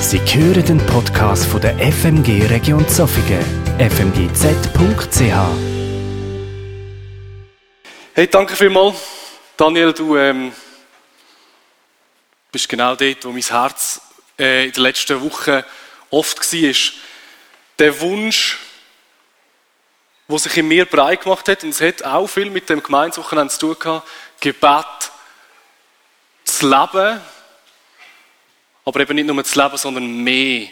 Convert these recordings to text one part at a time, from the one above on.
Sie hören den Podcast von der FMG Region Zofingen, fmgz.ch. Hey, danke vielmals. Daniel, du ähm, bist genau dort, wo mein Herz äh, in den letzten Wochen oft war. Der Wunsch, der sich in mir breit gemacht hat, und es hat auch viel mit dem Gemeinswochenende zu tun gehabt, Gebet zu leben, aber eben nicht nur zu leben, sondern mehr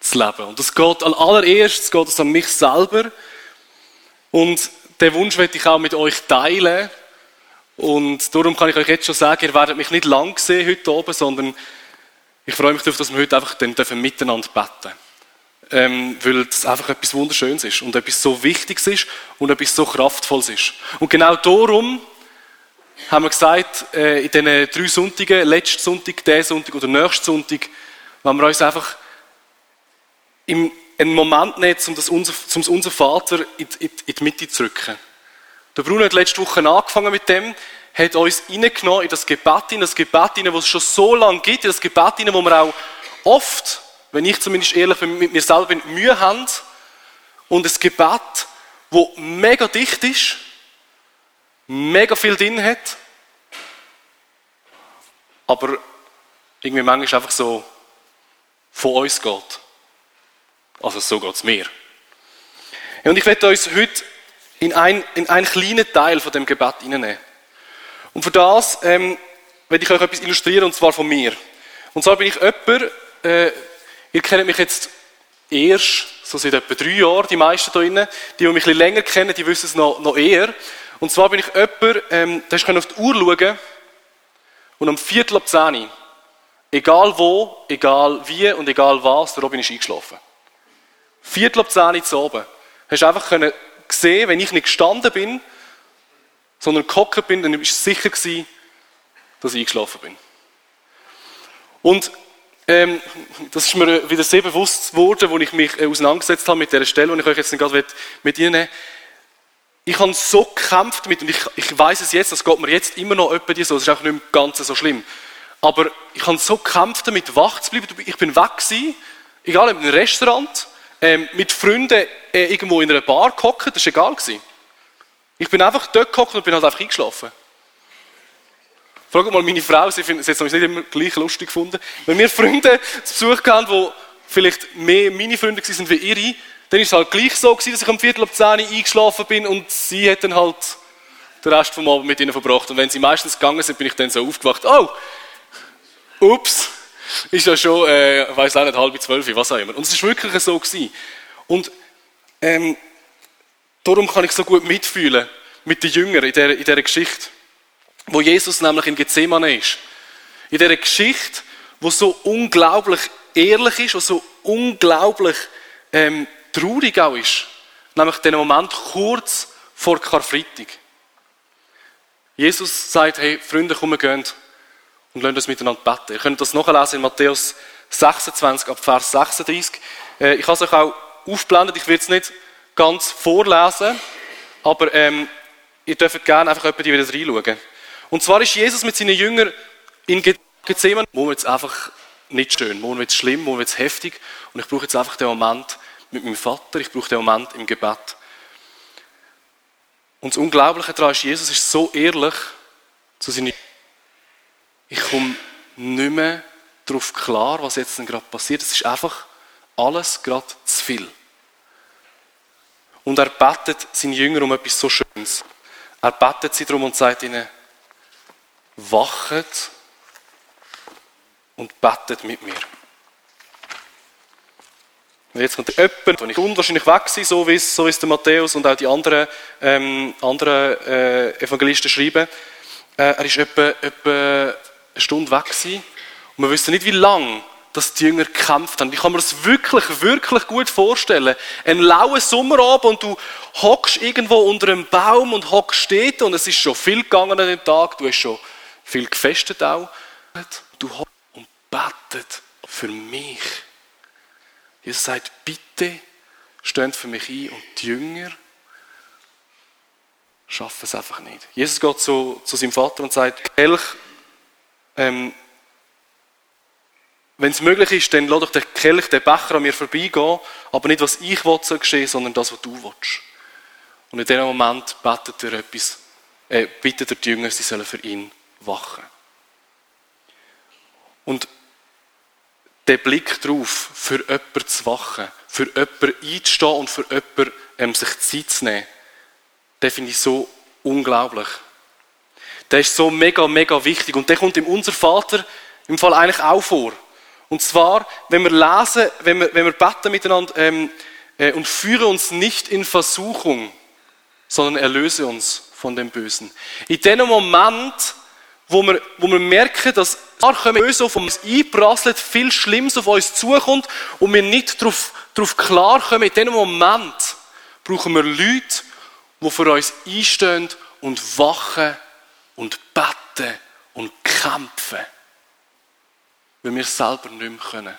zu leben. Und es geht an allererstes geht es an mich selber. Und den Wunsch möchte ich auch mit euch teilen. Und darum kann ich euch jetzt schon sagen, ihr werdet mich nicht lang sehen heute oben, sondern ich freue mich darauf, dass wir heute einfach dann miteinander beten ähm, weil es einfach etwas Wunderschönes ist und etwas so Wichtiges ist und etwas so Kraftvolles ist. Und genau darum haben wir gesagt, äh, in diesen drei Sonntagen, letzten Sonntag, diesen Sonntag oder nächsten Sonntag, wenn wir uns einfach im, einen Moment nehmen, um das unser, um unser Vater in, in, in die Mitte zu rücken. Der Bruno hat letzte Woche angefangen mit dem, hat uns reingenommen in das Gebet, in das Gebet, das es schon so lange gibt, in das Gebet, wo wir auch oft, wenn ich zumindest ehrlich bin, mit mir selber bin, Mühe haben. Und ein Gebet, das mega dicht ist, mega viel drin hat, aber irgendwie manchmal einfach so von uns geht. Also so geht es mir. Und ich werde uns heute in, ein, in einen kleinen Teil von dem Gebet hineinnehmen. Und für das ähm, werde ich euch etwas illustrieren, und zwar von mir. Und zwar bin ich jemand, äh, ihr kennt mich jetzt erst, so seit etwa drei Jahren, die meisten hier drinnen. Die, die mich ein bisschen länger kennen, die wissen es noch, noch eher. Und zwar bin ich jemand, ähm, der auf die Uhr schauen und um Viertel ab zehn, egal wo, egal wie und egal was, der Robin ist eingeschlafen. Viertel ab zehn zu oben. Hast du einfach können sehen, wenn ich nicht gestanden bin, sondern gehockt bin, dann war es sicher gewesen, dass ich eingeschlafen bin. Und ähm, das ist mir wieder sehr bewusst geworden, als ich mich äh, auseinandergesetzt habe mit dieser Stelle, und ich euch jetzt gerade mit Ihnen ich habe so gekämpft mit, und ich, ich weiß es jetzt, das geht mir jetzt immer noch öppe so, das ist auch nicht mehr ganz so schlimm. Aber ich habe so gekämpft damit, wach zu bleiben. Ich bin weg gewesen, egal in einem Restaurant, ähm, mit Freunden äh, irgendwo in einer Bar gehockt, das war egal gewesen. Ich bin einfach dort gehockt und bin halt einfach eingeschlafen. Frag mal meine Frau, sie findet es nicht immer gleich lustig gefunden. Wenn wir Freunde zu Besuch hatten, die vielleicht mehr meine Freunde waren wie ihre, dann war es halt gleich so, gewesen, dass ich am Viertel ab 10 eingeschlafen bin und sie hat dann halt den Rest vom Abend mit ihnen verbracht. Und wenn sie meistens gegangen sind, bin ich dann so aufgewacht, oh, ups, ist ja schon, äh, weiß auch nicht, halb zwölf, was auch immer. Und es ist wirklich so gewesen. Und ähm, darum kann ich so gut mitfühlen mit den Jüngern in dieser, in dieser Geschichte, wo Jesus nämlich in Gethsemane ist. In dieser Geschichte, wo so unglaublich ehrlich ist, wo so unglaublich ähm, traurig auch ist, nämlich den Moment kurz vor Karfreitag. Jesus sagt, hey, Freunde, kommen, gehen und lasst uns miteinander beten. Ihr könnt das nachlesen in Matthäus 26 ab Vers 36. Äh, ich habe es euch auch aufgeblendet, ich werde es nicht ganz vorlesen, aber ähm, ihr dürft gerne einfach jemanden wieder reinschauen. Und zwar ist Jesus mit seinen Jüngern in Gethsemane, wo wir einfach nicht schön, wo wir jetzt schlimm, wo wir jetzt heftig und ich brauche jetzt einfach den Moment, mit meinem Vater, ich brauche den Moment im Gebet. Und das Unglaubliche daran ist, Jesus ist so ehrlich zu seinen Ich komme nicht mehr darauf klar, was jetzt gerade passiert. Es ist einfach alles gerade zu viel. Und er betet seine Jünger um etwas so Schönes. Er betet sie darum und sagt ihnen, wachet und betet mit mir. Jetzt kommt jemand, der ich unwahrscheinlich weg war, so wie es, so wie es der Matthäus und auch die anderen, ähm, anderen äh, Evangelisten schreiben. Äh, er war etwa, etwa eine Stunde weg gewesen. Und wir wissen nicht, wie lange dass die Jünger gekämpft haben. Ich kann mir das wirklich, wirklich gut vorstellen. Ein lauer Sommerabend und du hockst irgendwo unter einem Baum und hockst steht und es ist schon viel gegangen an dem Tag. Du hast schon viel gefestet auch. Du hockst und betet für mich. Jesus sagt, bitte steht für mich ein und die Jünger schaffen es einfach nicht. Jesus geht zu, zu seinem Vater und sagt, Kelch, ähm, wenn es möglich ist, dann lass doch den Kelch, den Becher an mir vorbeigehen, aber nicht, was ich will, soll geschehen, sondern das, was du willst. Und in diesem Moment betet er etwas, äh, bittet er die Jünger, sie sollen für ihn wachen. Und der Blick darauf, für jemanden zu wachen, für jemanden einzustehen und für jemanden ähm, sich Zeit zu nehmen, den finde ich so unglaublich. Der ist so mega, mega wichtig. Und der kommt im Unser Vater im Fall eigentlich auch vor. Und zwar, wenn wir lesen, wenn wir, wenn wir beten miteinander ähm, äh, und führe uns nicht in Versuchung, sondern erlöse uns von dem Bösen. In dem Moment, wo wir, wo wir merken, dass Böse auf uns einprasselt, viel Schlimmes auf uns zukommt und wir nicht darauf, darauf klarkommen, in dem Moment brauchen wir Leute, die für uns einstehen und wachen und beten und kämpfen. Weil wir es selber nicht mehr können.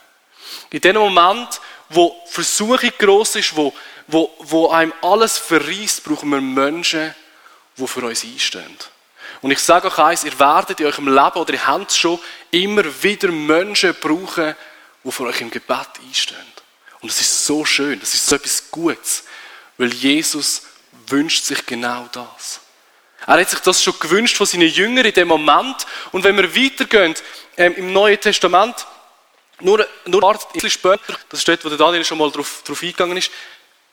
In dem Moment, wo Versuchung gross ist, wo, wo, wo einem alles verriest, brauchen wir Menschen, die für uns einstehen. Und ich sage euch eins, ihr werdet in eurem Leben oder ihr habt schon immer wieder Menschen brauchen, die für euch im Gebet einstehen. Und das ist so schön, das ist so etwas Gutes, weil Jesus wünscht sich genau das. Er hat sich das schon gewünscht von seinen Jüngern in dem Moment. Und wenn wir weitergehen ähm, im Neuen Testament, nur, nur ein bisschen später, das ist dort, wo der Daniel schon mal drauf, drauf eingegangen ist,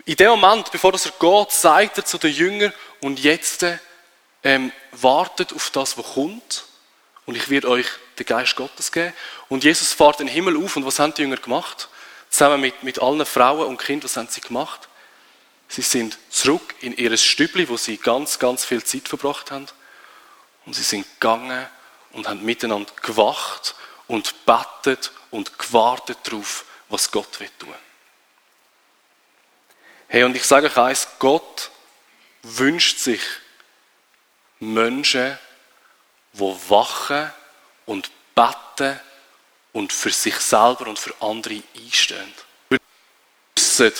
in dem Moment, bevor er geht, sagt er zu den Jüngern, und jetzt ähm, wartet auf das, was kommt, und ich werde euch den Geist Gottes geben. Und Jesus fährt den Himmel auf, und was haben die Jünger gemacht? Zusammen mit, mit allen Frauen und Kindern, was haben sie gemacht? Sie sind zurück in ihr Stübli, wo sie ganz, ganz viel Zeit verbracht haben. Und sie sind gegangen und haben miteinander gewacht und bettet und gewartet darauf, was Gott will tun. Hey, und ich sage euch eins, Gott wünscht sich Menschen, die wachen und beten und für sich selber und für andere einstehen. Wissen,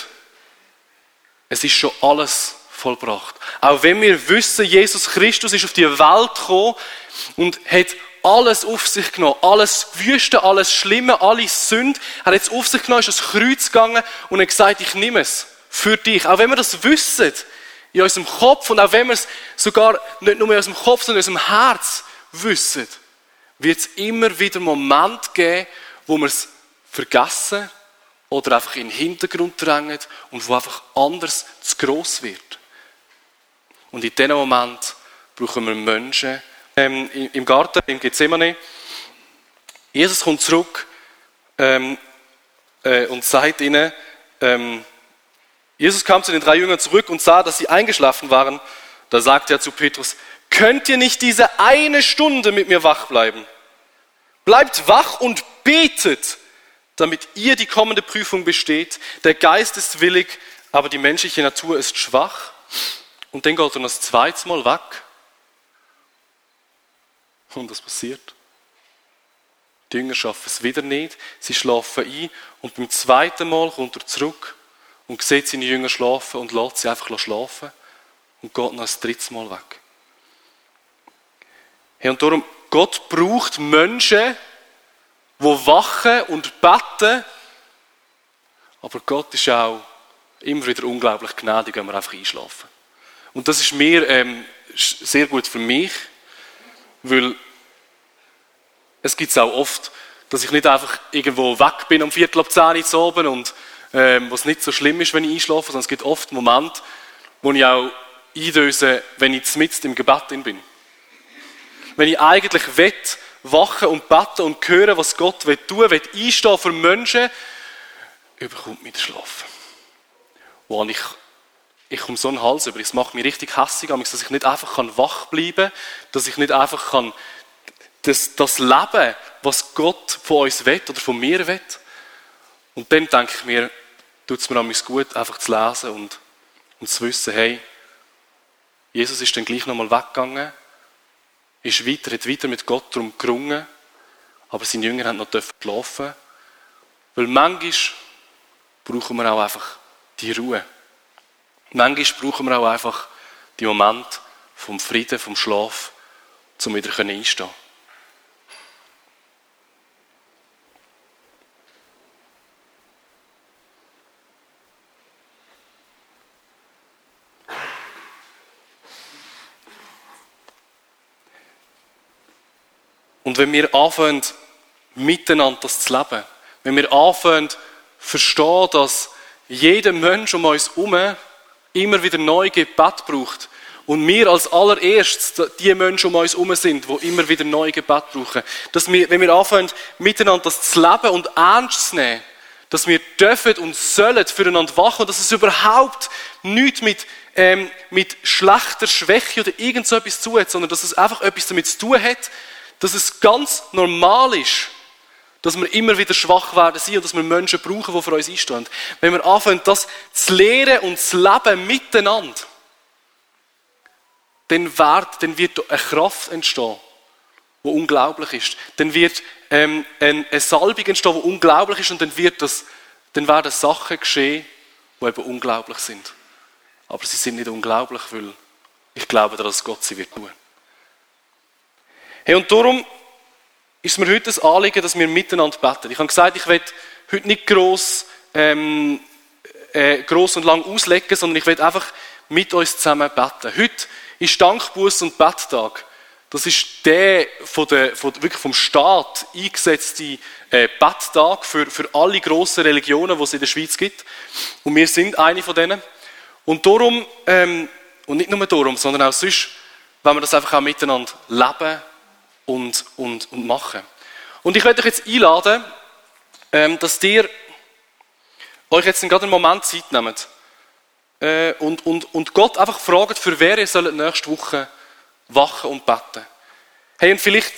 es ist schon alles vollbracht. Auch wenn wir wissen, Jesus Christus ist auf die Welt gekommen und hat alles auf sich genommen. Alles Wüste, alles Schlimme, alle Sünde. Er hat es auf sich genommen, ist ans Kreuz gegangen und hat gesagt, ich nehme es für dich. Auch wenn wir das wissen, in unserem Kopf und auch wenn wir es sogar nicht nur in unserem Kopf, sondern in unserem Herz wissen, wird es immer wieder Momente geben, wo wir es vergessen oder einfach in den Hintergrund drängen und wo einfach anders zu gross wird. Und in diesem Moment brauchen wir Menschen ähm, im Garten, im Gethsemane. Jesus kommt zurück ähm, äh, und sagt ihnen, ähm, Jesus kam zu den drei Jüngern zurück und sah, dass sie eingeschlafen waren. Da sagte er zu Petrus, könnt ihr nicht diese eine Stunde mit mir wach bleiben? Bleibt wach und betet, damit ihr die kommende Prüfung besteht. Der Geist ist willig, aber die menschliche Natur ist schwach. Und dann geht er das zweite Mal weg. Und was passiert? Die Jünger schaffen es wieder nicht. Sie schlafen ein. Und beim zweiten Mal kommt er zurück und sieht seine Jünger schlafen und lässt sie einfach schlafen. Und geht noch das dritte Mal weg. Hey, und darum, Gott braucht Menschen, die wachen und beten. Aber Gott ist auch immer wieder unglaublich gnädig, wenn wir einfach einschlafen. Und das ist mir ähm, sehr gut für mich, weil es gibt es auch oft, dass ich nicht einfach irgendwo weg bin um Viertel ab zehn Uhr oben und ähm, was nicht so schlimm ist, wenn ich einschlafe, sondern es gibt oft Momente, wo ich auch eindöse, wenn ich mitten im Gebet bin. Wenn ich eigentlich will, wachen und beten und hören, was Gott will tun, will einstehen für Menschen, überkommt mich der Schlaf. Wo ich, ich komme so einen Hals über, es macht mich richtig hässlich, dass ich nicht einfach wach bleiben kann, dass ich nicht einfach kann, das, das Leben, was Gott von uns will oder von mir will. Und dann denke ich mir, tut es mir gut, einfach zu lesen und, und zu wissen, hey, Jesus ist dann gleich nochmal weggegangen ist weiter, hat weiter mit Gott darum gerungen, aber seine Jünger haben noch schlafen Weil manchmal brauchen wir auch einfach die Ruhe. Manchmal brauchen wir auch einfach die Momente vom Frieden, vom Schlaf, um wieder einstehen Und wenn wir anfangen, miteinander das zu leben, wenn wir anfangen, verstehen, dass jeder Mensch um uns herum immer wieder neu Gebet braucht, und wir als allererstes die Menschen um uns herum sind, die immer wieder neu Gebet brauchen. Dass wir, wenn wir anfangen, miteinander das zu leben und ernst zu nehmen, dass wir dürfen und sollen füreinander wachen und dass es überhaupt nichts mit, ähm, mit schlechter Schwäche oder irgend so etwas zu hat, sondern dass es einfach etwas damit zu tun hat, dass es ganz normal ist, dass wir immer wieder schwach werden sind und dass wir Menschen brauchen, die für uns einstehen. Wenn wir anfangen, das zu lehren und zu leben miteinander, dann wird, dann wird eine Kraft entstehen, die unglaublich ist. Dann wird ähm, eine, Salbung entstehen, die unglaublich ist und dann, wird das, dann werden Sachen geschehen, die eben unglaublich sind. Aber sie sind nicht unglaublich, weil ich glaube, dass Gott sie wird tun. Hey, und darum ist mir heute das Anliegen, dass wir miteinander beten. Ich habe gesagt, ich werde heute nicht gross, ähm, äh, gross und lang auslegen, sondern ich werde einfach mit uns zusammen beten. Heute ist Dankbuß und Betttag. Das ist der, von der, von, wirklich vom Staat eingesetzte äh, Betttag für, für alle grossen Religionen, die es in der Schweiz gibt. Und wir sind eine von denen. Und darum, ähm, und nicht nur darum, sondern auch sonst, wenn wir das einfach auch miteinander leben und, und, und machen. Und ich werde euch jetzt einladen, ähm, dass ihr euch jetzt gerade einen Moment Zeit nehmt äh, und, und, und Gott einfach fragt, für wer ihr sollt nächste Woche wachen und beten. Hey, und vielleicht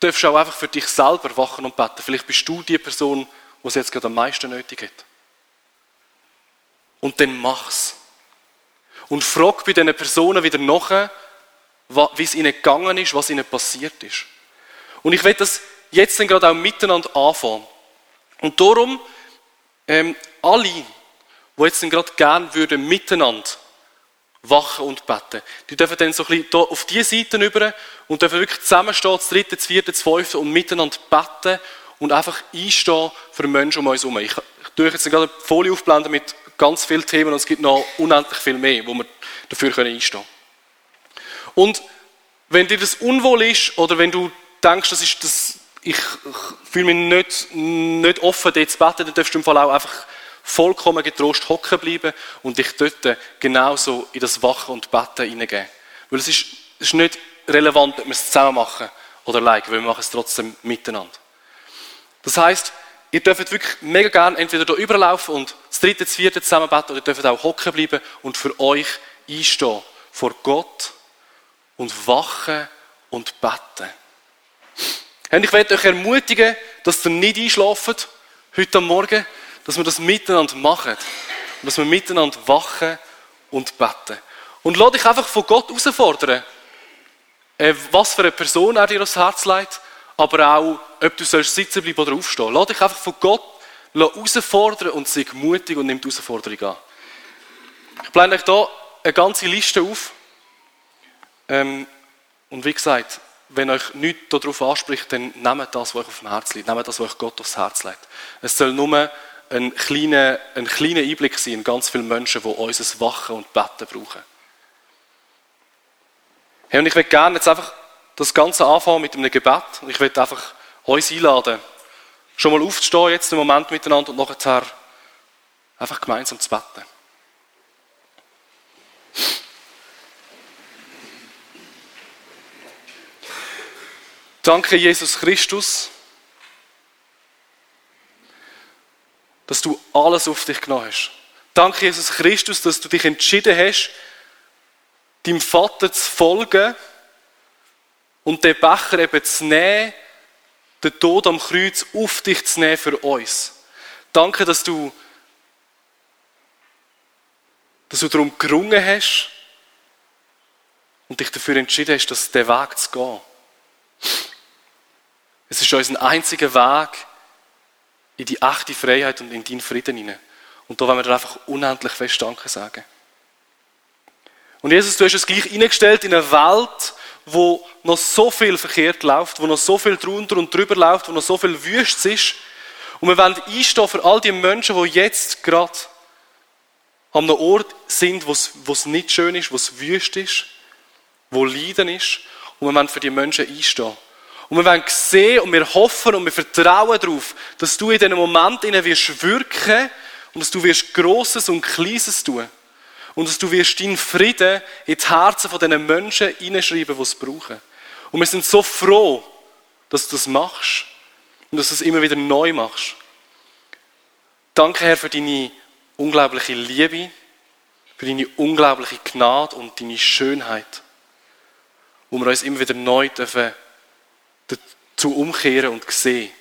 darfst du auch einfach für dich selber wachen und beten. Vielleicht bist du die Person, die es jetzt gerade am meisten nötig hat. Und dann mach's. Und frag bei diesen Personen wieder nach, wie es ihnen gegangen ist, was ihnen passiert ist. Und ich will das jetzt dann gerade auch miteinander anfangen. Und darum, ähm, alle, die jetzt gerade gerne würden miteinander wachen und beten. Die dürfen dann so ein bisschen auf diese Seite über und dürfen wirklich zusammenstehen, das dritte, das vierte, das fünfte und miteinander beten und einfach einstehen für Menschen um uns herum. Ich, ich tue jetzt gerade eine Folie aufblenden mit ganz vielen Themen und es gibt noch unendlich viel mehr, wo wir dafür einstehen können. Und wenn dir das unwohl ist oder wenn du denkst, das ist das, ich, ich fühle mich nicht, nicht offen, dort zu beten, dann darfst du im Fall auch einfach vollkommen getrost hocken bleiben und dich dort genauso in das Wachen und Betten hineingeben. Weil es ist, es ist nicht relevant, ob wir es zusammen machen oder allein, weil wir machen es trotzdem miteinander. Das heißt, ihr dürft wirklich mega gerne entweder hier überlaufen und das dritte, das vierte zusammen beten oder ihr dürft auch hocken bleiben und für euch einstehen vor Gott und wachen und beten. Und ich werde euch ermutigen, dass ihr nicht einschlaft heute Morgen, dass wir das miteinander machen. Und dass wir miteinander wachen und beten. Und lass dich einfach von Gott herausfordern, äh, was für eine Person er dir aufs Herz legt, aber auch, ob du sollst sitzen bleiben oder aufstehen. Lass dich einfach von Gott herausfordern und sei mutig und nimm die Herausforderung an. Ich blende euch hier eine ganze Liste auf. Ähm, und wie gesagt, wenn euch nichts darauf anspricht, dann nehmt das, was euch auf dem Herz liegt. Nehmt das, was euch Gott aufs Herz legt. Es soll nur ein kleiner, ein kleiner Einblick sein in ganz viele Menschen, die unser Wachen und Betten brauchen. Hey, und ich möchte gerne jetzt einfach das Ganze anfangen mit einem Gebet. Und ich möchte einfach uns einladen, schon mal aufzustehen, jetzt einen Moment miteinander und nachher einfach gemeinsam zu beten. Danke, Jesus Christus dass du alles auf dich genommen hast. Danke, Jesus Christus, dass du dich entschieden hast, deinem Vater zu folgen und den Becher eben zu nehmen, den Tod am Kreuz auf dich zu nehmen für uns. Danke, dass du, dass du darum gerungen hast und dich dafür entschieden hast, dass der Weg zu gehen. Es ist unser einziger Weg, in die echte Freiheit und in deinen Frieden hinein. Und da wollen wir dir einfach unendlich fest Danke sagen. Und Jesus, du hast es gleich eingestellt in eine Welt, wo noch so viel verkehrt läuft, wo noch so viel drunter und drüber läuft, wo noch so viel Wüst ist. Und wir wollen einstehen für all die Menschen, die jetzt gerade an einem Ort sind, wo es nicht schön ist, wo es wüst ist, wo Leiden ist. Und wir wollen für die Menschen einstehen. Und wir wollen sehen und wir hoffen und wir vertrauen darauf, dass du in diesem Moment in wirst wirken und dass du wirst Grosses und Kleines tun. Und dass du wirst deinen Frieden in die Herzen von diesen Menschen hineinschreiben, die es brauchen. Und wir sind so froh, dass du das machst. Und dass du es immer wieder neu machst. Danke, Herr, für deine unglaubliche Liebe, für deine unglaubliche Gnade und deine Schönheit, wo wir uns immer wieder neu dürfen dazu umkehren und sehen,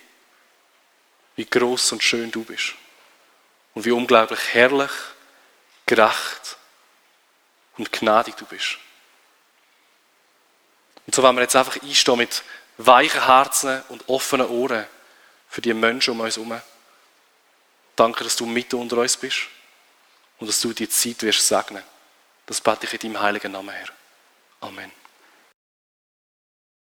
wie groß und schön du bist und wie unglaublich herrlich, gerecht und gnädig du bist. Und so wollen wir jetzt einfach einstehen mit weichen Herzen und offenen Ohren für die Menschen um uns herum. Danke, dass du mit unter uns bist und dass du die Zeit wirst segnen. Das bete ich in deinem heiligen Namen, Herr. Amen.